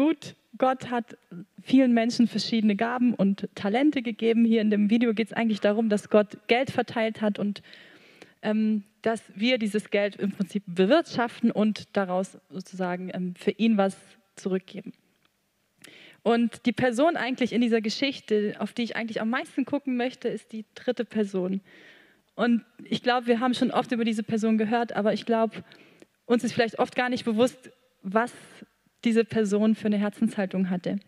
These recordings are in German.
gut. Gott hat vielen Menschen verschiedene Gaben und Talente gegeben. Hier in dem Video geht es eigentlich darum, dass Gott Geld verteilt hat und ähm, dass wir dieses Geld im Prinzip bewirtschaften und daraus sozusagen ähm, für ihn was zurückgeben. Und die Person eigentlich in dieser Geschichte, auf die ich eigentlich am meisten gucken möchte, ist die dritte Person. Und ich glaube, wir haben schon oft über diese Person gehört, aber ich glaube, uns ist vielleicht oft gar nicht bewusst, was diese Person für eine Herzenshaltung hatte.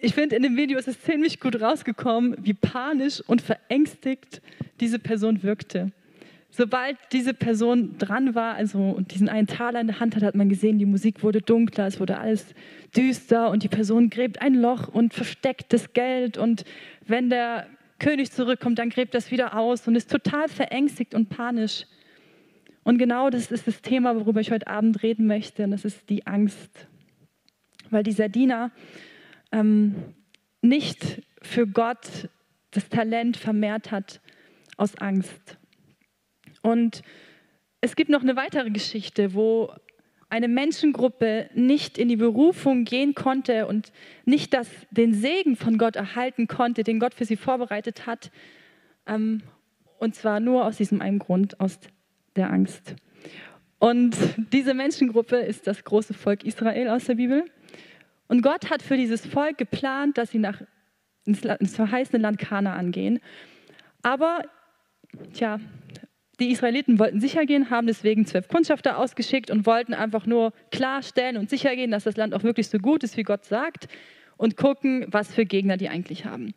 Ich finde, in dem Video ist es ziemlich gut rausgekommen, wie panisch und verängstigt diese Person wirkte. Sobald diese Person dran war, also und diesen einen Taler in der Hand hat, hat man gesehen, die Musik wurde dunkler, es wurde alles düster und die Person gräbt ein Loch und versteckt das Geld und wenn der König zurückkommt, dann gräbt das wieder aus und ist total verängstigt und panisch. Und genau das ist das Thema, worüber ich heute Abend reden möchte, und das ist die Angst. Weil dieser Diener ähm, nicht für Gott das Talent vermehrt hat aus Angst. Und es gibt noch eine weitere Geschichte, wo eine Menschengruppe nicht in die Berufung gehen konnte und nicht das, den Segen von Gott erhalten konnte, den Gott für sie vorbereitet hat. Ähm, und zwar nur aus diesem einen Grund, aus der Angst. Und diese Menschengruppe ist das große Volk Israel aus der Bibel. Und Gott hat für dieses Volk geplant, dass sie nach, ins, ins verheißene Land Kanaan gehen. Aber, tja, die Israeliten wollten sicher gehen, haben deswegen zwölf Kundschafter ausgeschickt und wollten einfach nur klarstellen und sicher gehen, dass das Land auch wirklich so gut ist, wie Gott sagt, und gucken, was für Gegner die eigentlich haben.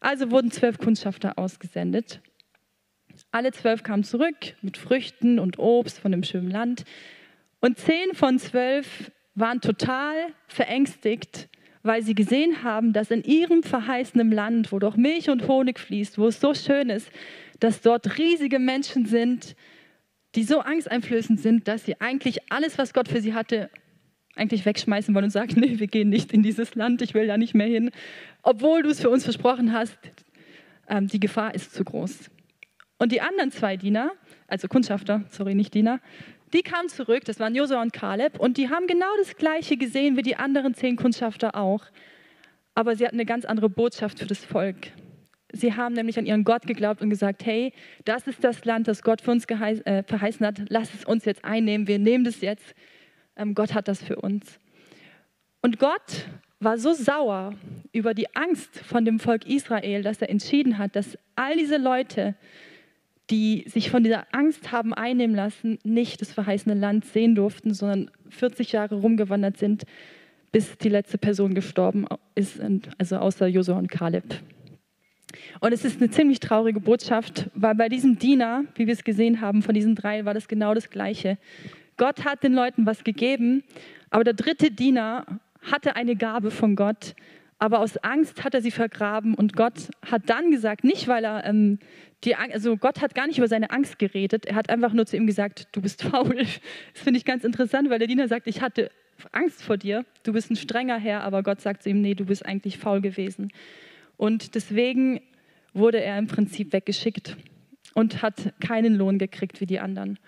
Also wurden zwölf Kundschafter ausgesendet. Alle zwölf kamen zurück mit Früchten und Obst von dem schönen Land. Und zehn von zwölf waren total verängstigt, weil sie gesehen haben, dass in ihrem verheißenen Land, wo doch Milch und Honig fließt, wo es so schön ist, dass dort riesige Menschen sind, die so angsteinflößend sind, dass sie eigentlich alles, was Gott für sie hatte, eigentlich wegschmeißen wollen und sagen, nee, wir gehen nicht in dieses Land, ich will da nicht mehr hin, obwohl du es für uns versprochen hast, ähm, die Gefahr ist zu groß. Und die anderen zwei Diener, also Kundschafter, sorry, nicht Diener, die kamen zurück, das waren Josua und Kaleb, und die haben genau das Gleiche gesehen wie die anderen zehn Kundschafter auch. Aber sie hatten eine ganz andere Botschaft für das Volk. Sie haben nämlich an ihren Gott geglaubt und gesagt, hey, das ist das Land, das Gott für uns äh, verheißen hat. Lass es uns jetzt einnehmen. Wir nehmen das jetzt. Ähm, Gott hat das für uns. Und Gott war so sauer über die Angst von dem Volk Israel, dass er entschieden hat, dass all diese Leute, die sich von dieser Angst haben einnehmen lassen, nicht das verheißene Land sehen durften, sondern 40 Jahre rumgewandert sind, bis die letzte Person gestorben ist, also außer Josua und Kaleb. Und es ist eine ziemlich traurige Botschaft, weil bei diesem Diener, wie wir es gesehen haben, von diesen drei war das genau das Gleiche. Gott hat den Leuten was gegeben, aber der dritte Diener hatte eine Gabe von Gott, aber aus Angst hat er sie vergraben und Gott hat dann gesagt, nicht weil er ähm, die, also Gott hat gar nicht über seine Angst geredet, er hat einfach nur zu ihm gesagt, du bist faul. Das finde ich ganz interessant, weil der Diener sagt, ich hatte Angst vor dir, du bist ein strenger Herr, aber Gott sagt zu ihm, nee, du bist eigentlich faul gewesen. Und deswegen wurde er im Prinzip weggeschickt und hat keinen Lohn gekriegt wie die anderen.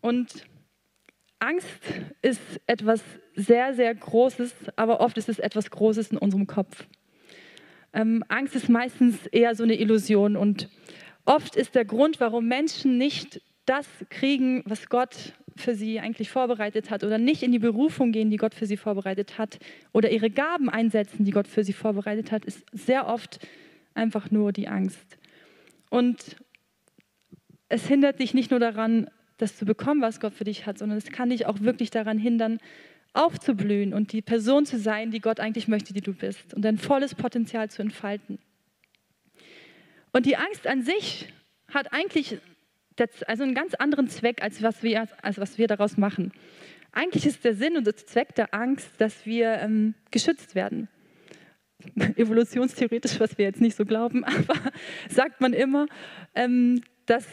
Und Angst ist etwas sehr, sehr Großes, aber oft ist es etwas Großes in unserem Kopf. Ähm, Angst ist meistens eher so eine Illusion und oft ist der Grund, warum Menschen nicht das kriegen, was Gott für sie eigentlich vorbereitet hat oder nicht in die Berufung gehen, die Gott für sie vorbereitet hat oder ihre Gaben einsetzen, die Gott für sie vorbereitet hat, ist sehr oft einfach nur die Angst. Und es hindert dich nicht nur daran, das zu bekommen, was Gott für dich hat, sondern es kann dich auch wirklich daran hindern, aufzublühen und die Person zu sein, die Gott eigentlich möchte, die du bist und dein volles Potenzial zu entfalten. Und die Angst an sich hat eigentlich also einen ganz anderen Zweck, als was wir, als was wir daraus machen. Eigentlich ist der Sinn und der Zweck der Angst, dass wir ähm, geschützt werden. Evolutionstheoretisch, was wir jetzt nicht so glauben, aber sagt man immer, ähm, dass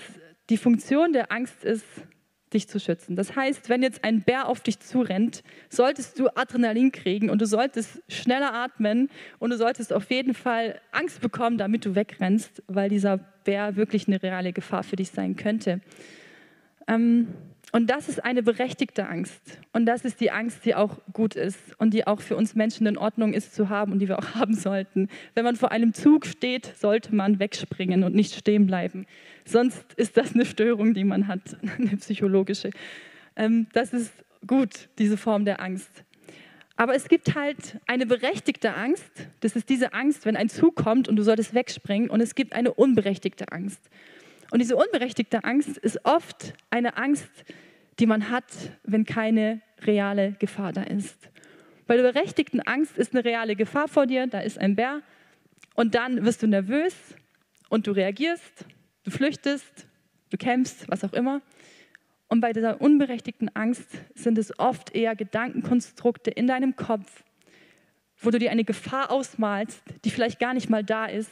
die Funktion der Angst ist, dich zu schützen. Das heißt, wenn jetzt ein Bär auf dich zurennt, solltest du Adrenalin kriegen und du solltest schneller atmen und du solltest auf jeden Fall Angst bekommen, damit du wegrennst, weil dieser Bär wirklich eine reale Gefahr für dich sein könnte. Ähm, Und das ist eine berechtigte Angst. Und das ist die Angst, die auch gut ist und die auch für uns Menschen in Ordnung ist zu haben und die wir auch haben sollten. Wenn man vor einem Zug steht, sollte man wegspringen und nicht stehen bleiben. Sonst ist das eine Störung, die man hat, eine psychologische. Ähm, das ist gut, diese Form der Angst. Aber es gibt halt eine berechtigte Angst. Das ist diese Angst, wenn ein Zug kommt und du solltest wegspringen. Und es gibt eine unberechtigte Angst. Und diese unberechtigte Angst ist oft eine Angst, die man hat, wenn keine reale Gefahr da ist. Bei der berechtigten Angst ist eine reale Gefahr vor dir, da ist ein Bär und dann wirst du nervös und du reagierst, du flüchtest, du kämpfst, was auch immer. Und bei dieser unberechtigten Angst sind es oft eher Gedankenkonstrukte in deinem Kopf, wo du dir eine Gefahr ausmalst, die vielleicht gar nicht mal da ist,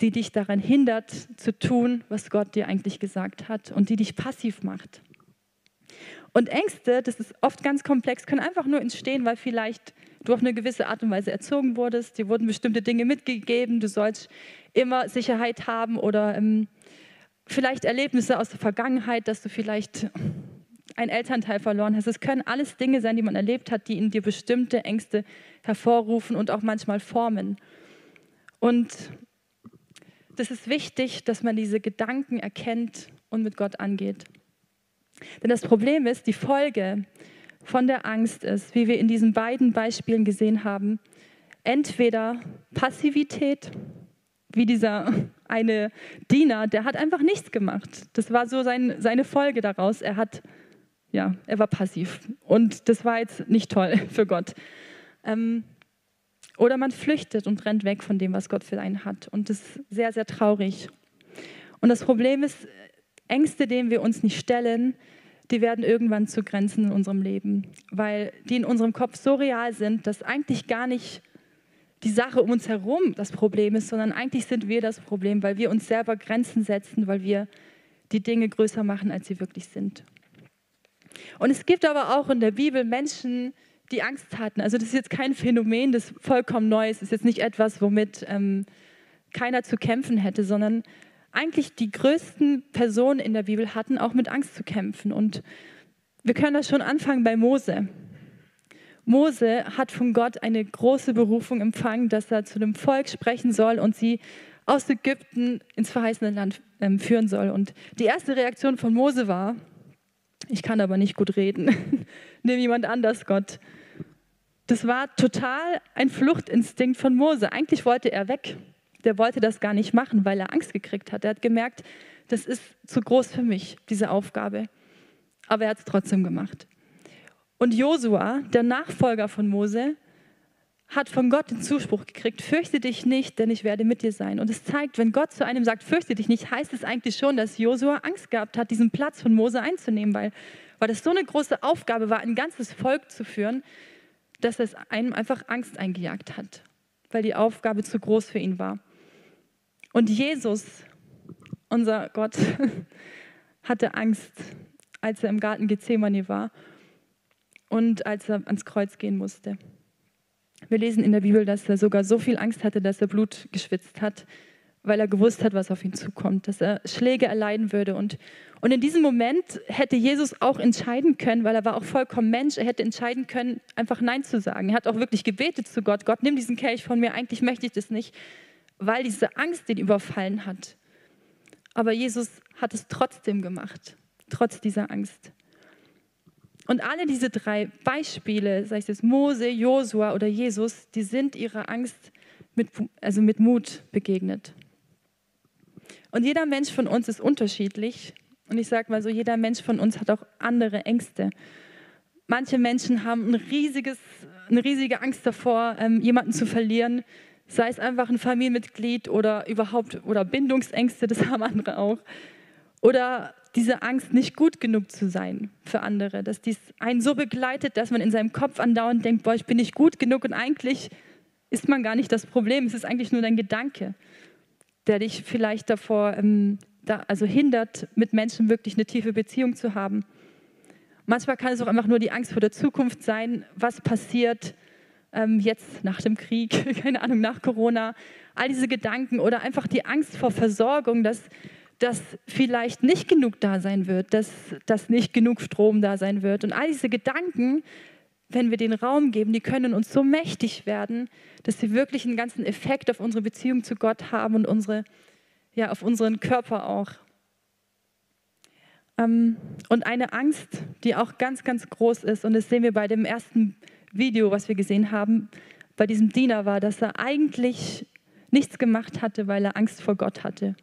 die dich daran hindert zu tun, was Gott dir eigentlich gesagt hat und die dich passiv macht. Und Ängste, das ist oft ganz komplex, können einfach nur entstehen, weil vielleicht du auf eine gewisse Art und Weise erzogen wurdest, dir wurden bestimmte Dinge mitgegeben, du sollst immer Sicherheit haben oder ähm, vielleicht Erlebnisse aus der Vergangenheit, dass du vielleicht einen Elternteil verloren hast. Es können alles Dinge sein, die man erlebt hat, die in dir bestimmte Ängste hervorrufen und auch manchmal formen. Und das ist wichtig, dass man diese Gedanken erkennt und mit Gott angeht. Denn das Problem ist, die Folge von der Angst ist, wie wir in diesen beiden Beispielen gesehen haben, entweder Passivität, wie dieser eine Diener, der hat einfach nichts gemacht. Das war so sein, seine Folge daraus. Er hat, ja, er war passiv. Und das war jetzt nicht toll für Gott. Ähm, oder man flüchtet und rennt weg von dem, was Gott für einen hat. Und das ist sehr, sehr traurig. Und das Problem ist, Ängste, denen wir uns nicht stellen, die werden irgendwann zu Grenzen in unserem Leben, weil die in unserem Kopf so real sind, dass eigentlich gar nicht die Sache um uns herum das Problem ist, sondern eigentlich sind wir das Problem, weil wir uns selber Grenzen setzen, weil wir die Dinge größer machen, als sie wirklich sind. Und es gibt aber auch in der Bibel Menschen, die Angst hatten. Also das ist jetzt kein Phänomen, das vollkommen neu ist. Es ist jetzt nicht etwas, womit ähm, keiner zu kämpfen hätte, sondern eigentlich die größten Personen in der Bibel hatten auch mit Angst zu kämpfen. Und wir können das schon anfangen bei Mose. Mose hat von Gott eine große Berufung empfangen, dass er zu dem Volk sprechen soll und sie aus Ägypten ins verheißene Land ähm, führen soll. Und die erste Reaktion von Mose war, ich kann aber nicht gut reden, nimm jemand anders Gott. Das war total ein Fluchtinstinkt von Mose. Eigentlich wollte er weg. Der wollte das gar nicht machen, weil er Angst gekriegt hat. Er hat gemerkt, das ist zu groß für mich, diese Aufgabe. Aber er hat es trotzdem gemacht. Und Josua, der Nachfolger von Mose, hat von Gott den Zuspruch gekriegt, fürchte dich nicht, denn ich werde mit dir sein. Und es zeigt, wenn Gott zu einem sagt, fürchte dich nicht, heißt es eigentlich schon, dass Josua Angst gehabt hat, diesen Platz von Mose einzunehmen, weil, weil das so eine große Aufgabe war, ein ganzes Volk zu führen, dass es einem einfach Angst eingejagt hat, weil die Aufgabe zu groß für ihn war. Und Jesus, unser Gott, hatte Angst, als er im Garten Gethsemane war und als er ans Kreuz gehen musste. Wir lesen in der Bibel, dass er sogar so viel Angst hatte, dass er Blut geschwitzt hat, weil er gewusst hat, was auf ihn zukommt, dass er Schläge erleiden würde. Und, und in diesem Moment hätte Jesus auch entscheiden können, weil er war auch vollkommen Mensch, er hätte entscheiden können, einfach Nein zu sagen. Er hat auch wirklich gebetet zu Gott, Gott, nimm diesen Kelch von mir, eigentlich möchte ich das nicht, weil diese Angst ihn überfallen hat. Aber Jesus hat es trotzdem gemacht, trotz dieser Angst. Und alle diese drei Beispiele, sei es Mose, Josua oder Jesus, die sind ihrer Angst mit, also mit Mut begegnet. Und jeder Mensch von uns ist unterschiedlich. Und ich sage mal so, jeder Mensch von uns hat auch andere Ängste. Manche Menschen haben ein riesiges, eine riesige Angst davor, ähm, jemanden zu verlieren, sei es einfach ein Familienmitglied oder überhaupt oder Bindungsängste, das haben andere auch. Oder diese Angst, nicht gut genug zu sein für andere, dass dies einen so begleitet, dass man in seinem Kopf andauernd denkt, boah, ich bin nicht gut genug und eigentlich ist man gar nicht das Problem, es ist eigentlich nur dein Gedanke der dich vielleicht davor ähm, da, also hindert, mit Menschen wirklich eine tiefe Beziehung zu haben. Manchmal kann es auch einfach nur die Angst vor der Zukunft sein, was passiert ähm, jetzt nach dem Krieg, keine Ahnung, nach Corona, all diese Gedanken oder einfach die Angst vor Versorgung, dass dass vielleicht nicht genug da sein wird, dass, dass nicht genug Strom da sein wird. Und all diese Gedanken, wenn wir den Raum geben, die können uns so mächtig werden, dass sie wirklich einen ganzen Effekt auf unsere Beziehung zu Gott haben und unsere, ja, auf unseren Körper auch. Ähm, und eine Angst, die auch ganz, ganz groß ist, und das sehen wir bei dem ersten Video, was wir gesehen haben, bei diesem Diener war, dass er eigentlich nichts gemacht hatte, weil er Angst vor Gott hatte.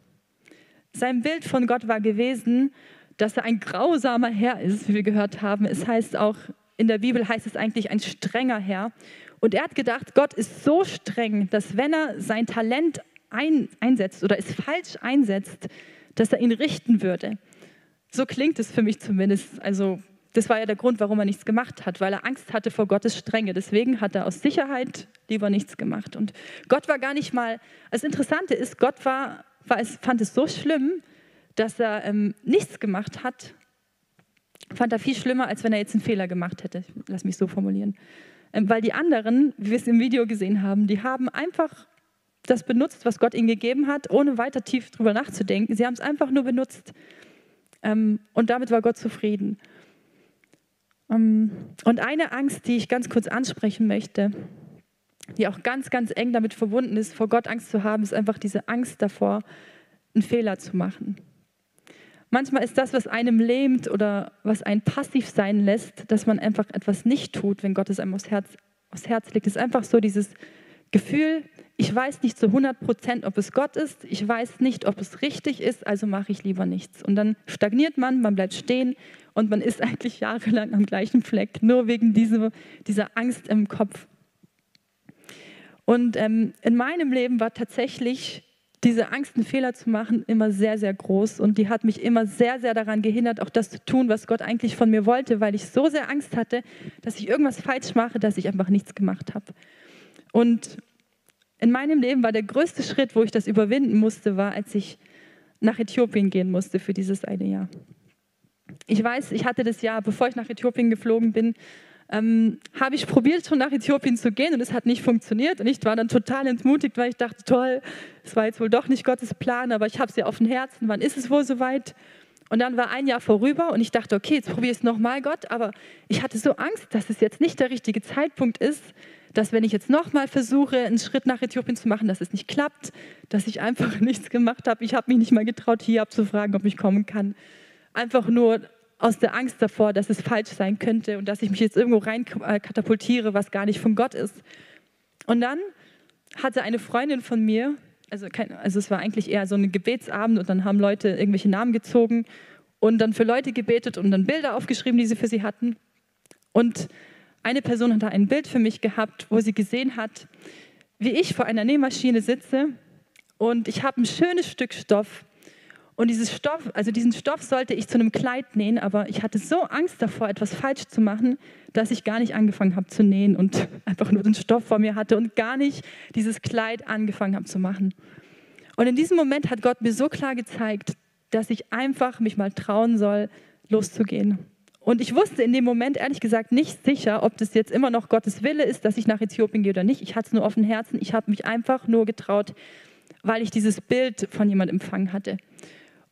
Sein Bild von Gott war gewesen, dass er ein grausamer Herr ist, wie wir gehört haben. Es heißt auch, in der Bibel heißt es eigentlich ein strenger Herr. Und er hat gedacht, Gott ist so streng, dass wenn er sein Talent ein, einsetzt oder es falsch einsetzt, dass er ihn richten würde. So klingt es für mich zumindest. Also das war ja der Grund, warum er nichts gemacht hat, weil er Angst hatte vor Gottes Strenge. Deswegen hat er aus Sicherheit lieber nichts gemacht. Und Gott war gar nicht mal, das Interessante ist, Gott war war fand es so schlimm, dass er ähm, nichts gemacht hat. Fand er viel schlimmer, als wenn er jetzt einen Fehler gemacht hätte. Lass mich so formulieren. Ähm, weil die anderen, wie wir es im Video gesehen haben, die haben einfach das benutzt, was Gott ihnen gegeben hat, ohne weiter tief drüber nachzudenken. Sie haben es einfach nur benutzt. Ähm, und damit war Gott zufrieden. Ähm, und eine Angst, die ich ganz kurz ansprechen möchte, die auch ganz, ganz eng damit verbunden ist, vor Gott Angst zu haben, ist einfach diese Angst davor, einen Fehler zu machen. Manchmal ist das, was einem lähmt oder was einen passiv sein lässt, dass man einfach etwas nicht tut, wenn Gott es einem aufs Herz, aufs Herz legt. Es ist einfach so dieses Gefühl, ich weiß nicht zu 100 Prozent, ob es Gott ist, ich weiß nicht, ob es richtig ist, also mache ich lieber nichts. Und dann stagniert man, man bleibt stehen und man ist eigentlich jahrelang am gleichen Fleck, nur wegen dieser, dieser Angst im Kopf. Und ähm, in meinem Leben war tatsächlich diese Angst, einen Fehler zu machen, immer sehr, sehr groß. Und die hat mich immer sehr, sehr daran gehindert, auch das zu tun, was Gott eigentlich von mir wollte, weil ich so sehr Angst hatte, dass ich irgendwas falsch mache, dass ich einfach nichts gemacht habe. Und in meinem Leben war der größte Schritt, wo ich das überwinden musste, war, als ich nach Äthiopien gehen musste für dieses eine Jahr. Ich weiß, ich hatte das Jahr, bevor ich nach Äthiopien geflogen bin, ähm, habe ich probiert, schon nach Äthiopien zu gehen und es hat nicht funktioniert. Und ich war dann total entmutigt, weil ich dachte, toll, es war jetzt wohl doch nicht Gottes Plan, aber ich habe es ja auf dem Herzen, wann ist es wohl soweit? Und dann war ein Jahr vorüber und ich dachte, okay, jetzt probiere ich es nochmal, Gott, aber ich hatte so Angst, dass es jetzt nicht der richtige Zeitpunkt ist, dass wenn ich jetzt nochmal versuche, einen Schritt nach Äthiopien zu machen, dass es nicht klappt, dass ich einfach nichts gemacht habe. Ich habe mich nicht mal getraut, hier abzufragen, ob ich kommen kann. Einfach nur aus der Angst davor, dass es falsch sein könnte und dass ich mich jetzt irgendwo rein äh, katapultiere, was gar nicht von Gott ist. Und dann hatte eine Freundin von mir, also, kein, also es war eigentlich eher so ein Gebetsabend und dann haben Leute irgendwelche Namen gezogen und dann für Leute gebetet und dann Bilder aufgeschrieben, die sie für sie hatten. Und eine Person hat da ein Bild für mich gehabt, wo sie gesehen hat, wie ich vor einer Nähmaschine sitze und ich habe ein schönes Stück Stoff und dieses Stoff, also diesen Stoff sollte ich zu einem Kleid nähen, aber ich hatte so Angst davor, etwas falsch zu machen, dass ich gar nicht angefangen habe zu nähen und einfach nur den Stoff vor mir hatte und gar nicht dieses Kleid angefangen habe zu machen. Und in diesem Moment hat Gott mir so klar gezeigt, dass ich einfach mich mal trauen soll, loszugehen. Und ich wusste in dem Moment ehrlich gesagt nicht sicher, ob das jetzt immer noch Gottes Wille ist, dass ich nach Äthiopien gehe oder nicht. Ich hatte es nur dem Herzen. Ich habe mich einfach nur getraut, weil ich dieses Bild von jemandem empfangen hatte.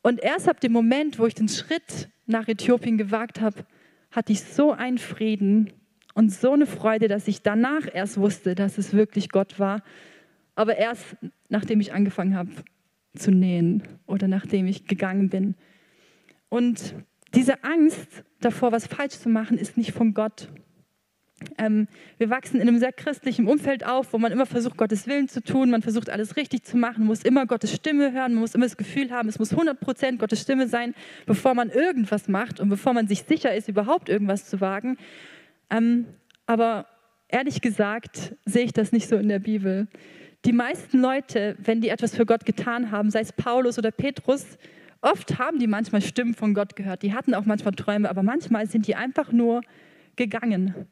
Und erst ab dem Moment, wo ich den Schritt nach Äthiopien gewagt habe, hatte ich so einen Frieden und so eine Freude, dass ich danach erst wusste, dass es wirklich Gott war. Aber erst nachdem ich angefangen habe zu nähen oder nachdem ich gegangen bin. Und diese Angst davor, was falsch zu machen, ist nicht von Gott. Ähm, wir wachsen in einem sehr christlichen Umfeld auf, wo man immer versucht, Gottes Willen zu tun, man versucht, alles richtig zu machen, man muss immer Gottes Stimme hören, man muss immer das Gefühl haben, es muss 100% Gottes Stimme sein, bevor man irgendwas macht und bevor man sich sicher ist, überhaupt irgendwas zu wagen. Ähm, aber ehrlich gesagt sehe ich das nicht so in der Bibel. Die meisten Leute, wenn die etwas für Gott getan haben, sei es Paulus oder Petrus, oft haben die manchmal Stimmen von Gott gehört. Die hatten auch manchmal Träume, aber manchmal sind die einfach nur gegangen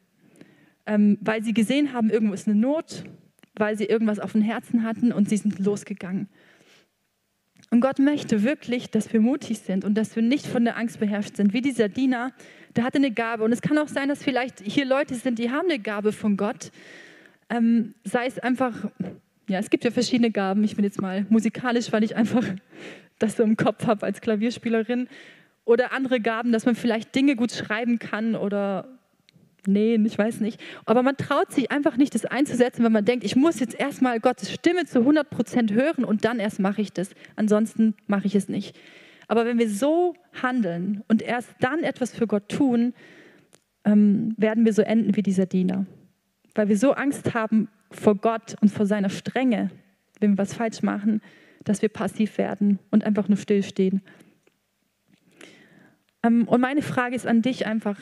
ähm, weil sie gesehen haben, irgendwo ist eine Not, weil sie irgendwas auf dem Herzen hatten und sie sind losgegangen. Und Gott möchte wirklich, dass wir mutig sind und dass wir nicht von der Angst beherrscht sind. Wie dieser Diener, der hatte eine Gabe. Und es kann auch sein, dass vielleicht hier Leute sind, die haben eine Gabe von Gott. Ähm, sei es einfach, ja, es gibt ja verschiedene Gaben. Ich bin jetzt mal musikalisch, weil ich einfach das so im Kopf habe als Klavierspielerin. Oder andere Gaben, dass man vielleicht Dinge gut schreiben kann oder nähen, ich weiß nicht. Aber man traut sich einfach nicht, das einzusetzen, wenn man denkt, ich muss jetzt erstmal Gottes Stimme zu 100 Prozent hören und dann erst mache ich das. Ansonsten mache ich es nicht. Aber wenn wir so handeln und erst dann etwas für Gott tun, ähm, werden wir so enden wie dieser Diener. Weil wir so Angst haben vor Gott und vor seiner Strenge, wenn wir was falsch machen, dass wir passiv werden und einfach nur stillstehen. Ähm, und meine Frage ist an dich einfach,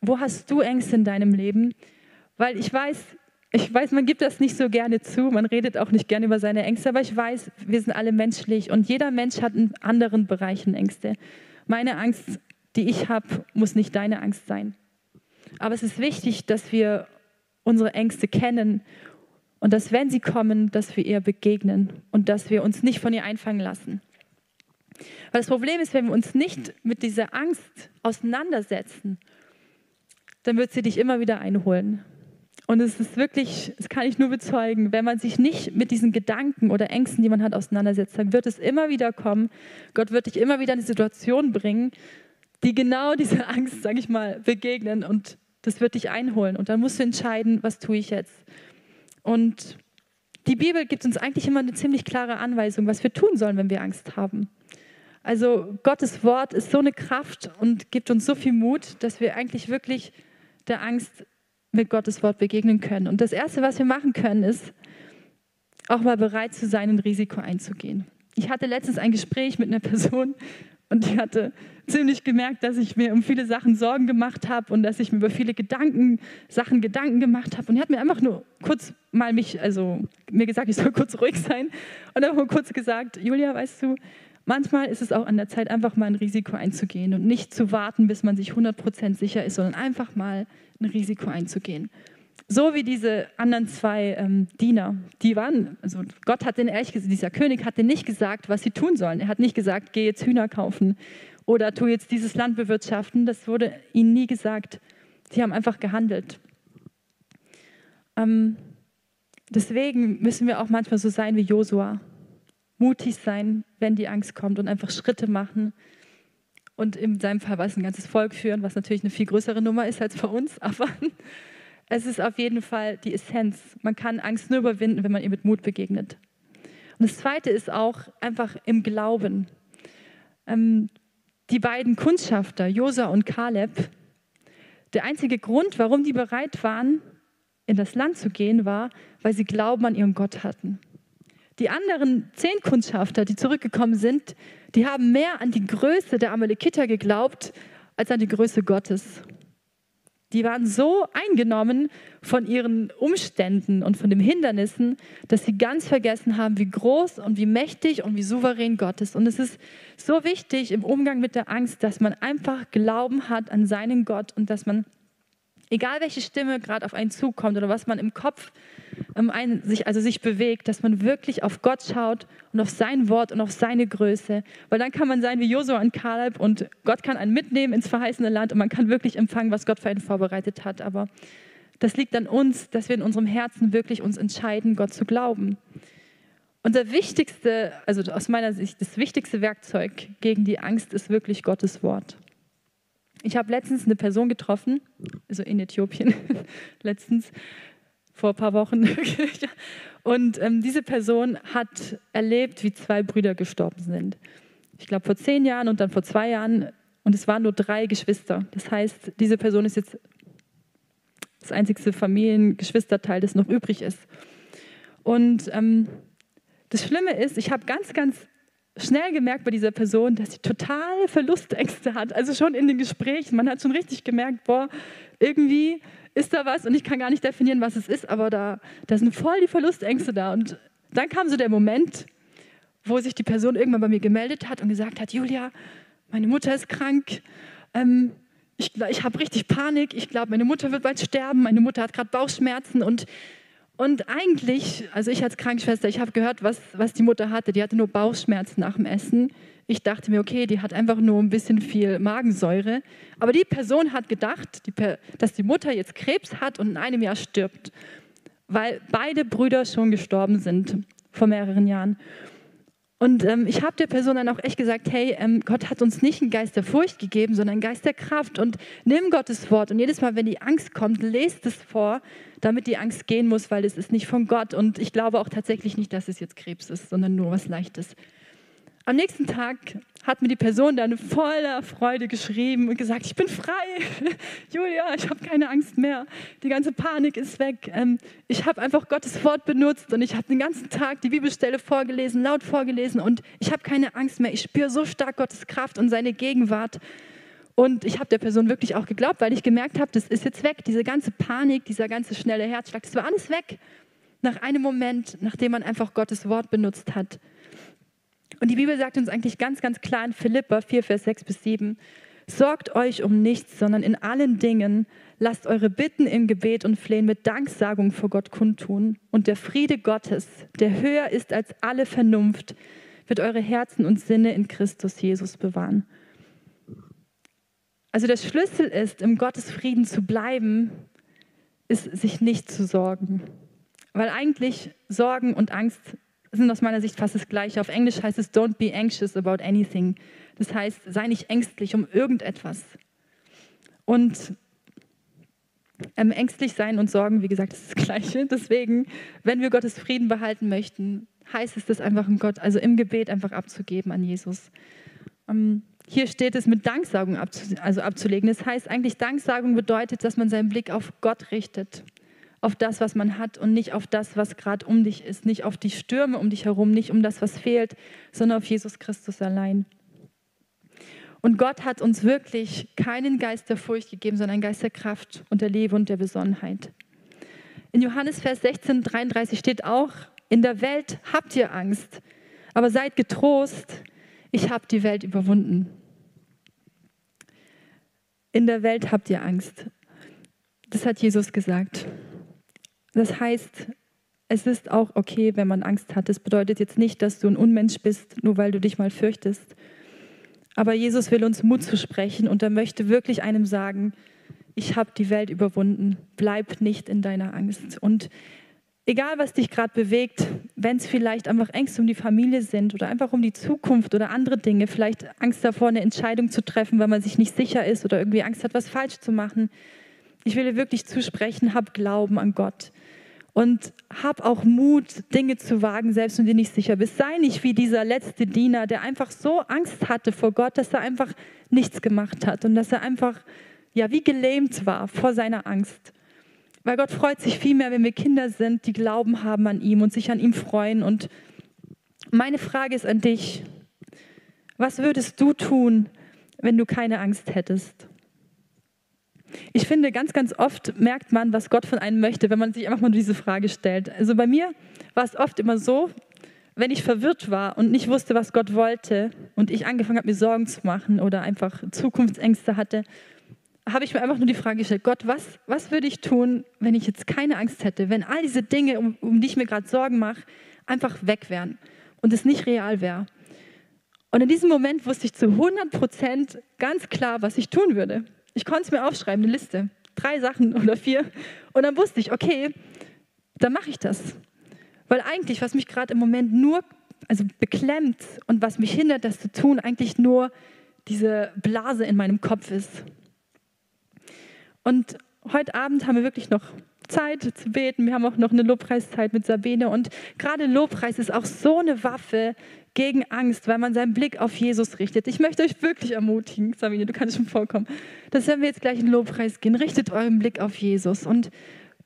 wo hast du Ängste in deinem Leben? Weil ich weiß, ich weiß, man gibt das nicht so gerne zu, man redet auch nicht gerne über seine Ängste, aber ich weiß, wir sind alle menschlich und jeder Mensch hat in anderen Bereichen Ängste. Meine Angst, die ich habe, muss nicht deine Angst sein. Aber es ist wichtig, dass wir unsere Ängste kennen und dass, wenn sie kommen, dass wir ihr begegnen und dass wir uns nicht von ihr einfangen lassen. Weil das Problem ist, wenn wir uns nicht mit dieser Angst auseinandersetzen, dann wird sie dich immer wieder einholen. Und es ist wirklich, das kann ich nur bezeugen, wenn man sich nicht mit diesen Gedanken oder Ängsten, die man hat, auseinandersetzt, dann wird es immer wieder kommen. Gott wird dich immer wieder in eine Situation bringen, die genau dieser Angst, sage ich mal, begegnen und das wird dich einholen. Und dann musst du entscheiden, was tue ich jetzt. Und die Bibel gibt uns eigentlich immer eine ziemlich klare Anweisung, was wir tun sollen, wenn wir Angst haben. Also Gottes Wort ist so eine Kraft und gibt uns so viel Mut, dass wir eigentlich wirklich der Angst mit Gottes Wort begegnen können. Und das Erste, was wir machen können, ist auch mal bereit zu sein, ein Risiko einzugehen. Ich hatte letztens ein Gespräch mit einer Person und die hatte ziemlich gemerkt, dass ich mir um viele Sachen Sorgen gemacht habe und dass ich mir über viele Gedanken, Sachen Gedanken gemacht habe. Und die hat mir einfach nur kurz mal mich, also mir gesagt, ich soll kurz ruhig sein. Und dann kurz gesagt, Julia, weißt du, manchmal ist es auch an der Zeit, einfach mal ein Risiko einzugehen und nicht zu warten, bis man sich 100% sicher ist, sondern einfach mal ein Risiko einzugehen. So wie diese anderen zwei ähm, Diener, die waren, also Gott hat den ehrlich gesagt, dieser König hat denen nicht gesagt, was sie tun sollen. Er hat nicht gesagt, geh jetzt Hühner kaufen oder tu jetzt dieses Land bewirtschaften. Das wurde ihnen nie gesagt. Sie haben einfach gehandelt. Ähm, deswegen müssen wir auch manchmal so sein wie Josua. Mutig sein, wenn die Angst kommt und einfach Schritte machen. Und in seinem Fall war es ein ganzes Volk führen, was natürlich eine viel größere Nummer ist als bei uns. Aber es ist auf jeden Fall die Essenz. Man kann Angst nur überwinden, wenn man ihr mit Mut begegnet. Und das Zweite ist auch einfach im Glauben. Ähm, die beiden Kundschafter, Josa und Kaleb, der einzige Grund, warum die bereit waren, in das Land zu gehen, war, weil sie Glauben an ihren Gott hatten. Die anderen zehn Kundschafter, die zurückgekommen sind, die haben mehr an die Größe der Amalekiter geglaubt als an die Größe Gottes. Die waren so eingenommen von ihren Umständen und von den Hindernissen, dass sie ganz vergessen haben, wie groß und wie mächtig und wie souverän Gott ist. Und es ist so wichtig im Umgang mit der Angst, dass man einfach Glauben hat an seinen Gott und dass man egal welche Stimme gerade auf einen zukommt oder was man im Kopf ähm, ein, sich, also sich bewegt, dass man wirklich auf Gott schaut und auf sein Wort und auf seine Größe. Weil dann kann man sein wie Josua und Kaleb und Gott kann einen mitnehmen ins verheißene Land und man kann wirklich empfangen, was Gott für einen vorbereitet hat. Aber das liegt an uns, dass wir in unserem Herzen wirklich uns entscheiden, Gott zu glauben. Unser wichtigste, also aus meiner Sicht, das wichtigste Werkzeug gegen die Angst ist wirklich Gottes Wort. Ich habe letztens eine Person getroffen, also in Äthiopien, letztens, vor ein paar Wochen. und ähm, diese Person hat erlebt, wie zwei Brüder gestorben sind. Ich glaube vor zehn Jahren und dann vor zwei Jahren. Und es waren nur drei Geschwister. Das heißt, diese Person ist jetzt das einzigste Familiengeschwisterteil, das noch übrig ist. Und ähm, das Schlimme ist, ich habe ganz, ganz schnell gemerkt bei dieser Person, dass sie total Verlustängste hat. Also schon in den Gesprächen. Man hat schon richtig gemerkt, boah, irgendwie ist da was und ich kann gar nicht definieren, was es ist, aber da, da sind voll die Verlustängste da. Und dann kam so der Moment, wo sich die Person irgendwann bei mir gemeldet hat und gesagt hat, Julia, meine Mutter ist krank. Ähm, ich, ich habe richtig Panik. Ich glaube, meine Mutter wird bald sterben. Meine Mutter hat gerade Bauchschmerzen und und eigentlich, also ich als Krankenschwester, ich habe gehört, was, was die Mutter hatte. Die hatte nur Bauchschmerzen nach dem Essen. Ich dachte mir, okay, die hat einfach nur ein bisschen viel Magensäure. Aber die Person hat gedacht, die, dass die Mutter jetzt Krebs hat und in einem Jahr stirbt, weil beide Brüder schon gestorben sind vor mehreren Jahren. Und ähm, ich habe der Person dann auch echt gesagt, hey, ähm, Gott hat uns nicht einen Geist der Furcht gegeben, sondern einen Geist der Kraft. Und nimm Gottes Wort. Und jedes Mal, wenn die Angst kommt, lest es vor, damit die Angst gehen muss, weil es ist nicht von Gott. Und ich glaube auch tatsächlich nicht, dass es jetzt Krebs ist, sondern nur was Leichtes. Am nächsten Tag hat mir die Person dann voller Freude geschrieben und gesagt, ich bin frei. Julia, ich habe keine Angst mehr. Die ganze Panik ist weg. Ähm, ich habe einfach Gottes Wort benutzt und ich habe den ganzen Tag die Bibelstelle vorgelesen, laut vorgelesen und ich habe keine Angst mehr. Ich spüre so stark Gottes Kraft und seine Gegenwart. Und ich habe der Person wirklich auch geglaubt, weil ich gemerkt habe, das ist jetzt weg. Diese ganze Panik, dieser ganze schnelle Herzschlag, das war alles weg. Nach einem Moment, nachdem man einfach Gottes Wort benutzt hat. Und die Bibel sagt uns eigentlich ganz, ganz klar in Philippa 4, Vers 6 bis 7, sorgt euch um nichts, sondern in allen Dingen lasst eure Bitten im Gebet und Flehen mit Danksagung vor Gott kundtun. Und der Friede Gottes, der höher ist als alle Vernunft, wird eure Herzen und Sinne in Christus Jesus bewahren. Also der Schlüssel ist, im Gottes Frieden zu bleiben, ist sich nicht zu sorgen. Weil eigentlich Sorgen und Angst sind aus meiner Sicht fast das Gleiche. Auf Englisch heißt es Don't be anxious about anything. Das heißt, sei nicht ängstlich um irgendetwas. Und ähm, ängstlich sein und Sorgen, wie gesagt, ist das Gleiche. Deswegen, wenn wir Gottes Frieden behalten möchten, heißt es das einfach im Gott, also im Gebet einfach abzugeben an Jesus. Ähm, hier steht es mit Danksagung abzu, also abzulegen. Das heißt eigentlich, Danksagung bedeutet, dass man seinen Blick auf Gott richtet auf das, was man hat und nicht auf das, was gerade um dich ist, nicht auf die Stürme um dich herum, nicht um das, was fehlt, sondern auf Jesus Christus allein. Und Gott hat uns wirklich keinen Geist der Furcht gegeben, sondern einen Geist der Kraft und der Liebe und der Besonnenheit. In Johannes Vers 16, 33 steht auch, in der Welt habt ihr Angst, aber seid getrost, ich habe die Welt überwunden. In der Welt habt ihr Angst. Das hat Jesus gesagt. Das heißt, es ist auch okay, wenn man Angst hat. Das bedeutet jetzt nicht, dass du ein Unmensch bist, nur weil du dich mal fürchtest. Aber Jesus will uns Mut zu sprechen und er möchte wirklich einem sagen, ich habe die Welt überwunden, bleib nicht in deiner Angst. Und egal, was dich gerade bewegt, wenn es vielleicht einfach Ängste um die Familie sind oder einfach um die Zukunft oder andere Dinge, vielleicht Angst davor, eine Entscheidung zu treffen, weil man sich nicht sicher ist oder irgendwie Angst hat, was falsch zu machen, ich will dir wirklich zusprechen, hab Glauben an Gott. Und hab auch Mut, Dinge zu wagen, selbst wenn du nicht sicher bist. Sei nicht wie dieser letzte Diener, der einfach so Angst hatte vor Gott, dass er einfach nichts gemacht hat und dass er einfach, ja, wie gelähmt war vor seiner Angst. Weil Gott freut sich viel mehr, wenn wir Kinder sind, die Glauben haben an ihm und sich an ihm freuen. Und meine Frage ist an dich, was würdest du tun, wenn du keine Angst hättest? Ich finde, ganz, ganz oft merkt man, was Gott von einem möchte, wenn man sich einfach mal diese Frage stellt. Also bei mir war es oft immer so, wenn ich verwirrt war und nicht wusste, was Gott wollte und ich angefangen habe, mir Sorgen zu machen oder einfach Zukunftsängste hatte, habe ich mir einfach nur die Frage gestellt, Gott, was, was würde ich tun, wenn ich jetzt keine Angst hätte, wenn all diese Dinge, um, um die ich mir gerade Sorgen mache, einfach weg wären und es nicht real wäre. Und in diesem Moment wusste ich zu 100 Prozent ganz klar, was ich tun würde. Ich konnte es mir aufschreiben, eine Liste, drei Sachen oder vier. Und dann wusste ich, okay, dann mache ich das. Weil eigentlich, was mich gerade im Moment nur also beklemmt und was mich hindert, das zu tun, eigentlich nur diese Blase in meinem Kopf ist. Und heute Abend haben wir wirklich noch Zeit zu beten. Wir haben auch noch eine Lobpreiszeit mit Sabine. Und gerade Lobpreis ist auch so eine Waffe gegen Angst, weil man seinen Blick auf Jesus richtet. Ich möchte euch wirklich ermutigen, Sabine, du kannst schon vorkommen, dass wenn wir jetzt gleich in Lobpreis gehen, richtet euren Blick auf Jesus und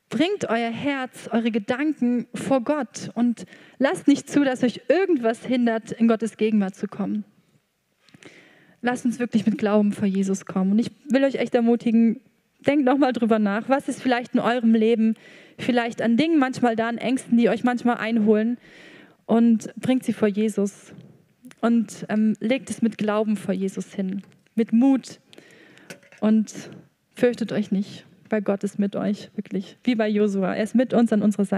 bringt euer Herz, eure Gedanken vor Gott und lasst nicht zu, dass euch irgendwas hindert, in Gottes Gegenwart zu kommen. Lasst uns wirklich mit Glauben vor Jesus kommen. Und ich will euch echt ermutigen, denkt nochmal drüber nach, was ist vielleicht in eurem Leben, vielleicht an Dingen, manchmal da an Ängsten, die euch manchmal einholen, und bringt sie vor Jesus und ähm, legt es mit Glauben vor Jesus hin, mit Mut und fürchtet euch nicht, weil Gott ist mit euch, wirklich, wie bei Josua. Er ist mit uns an unserer Seite.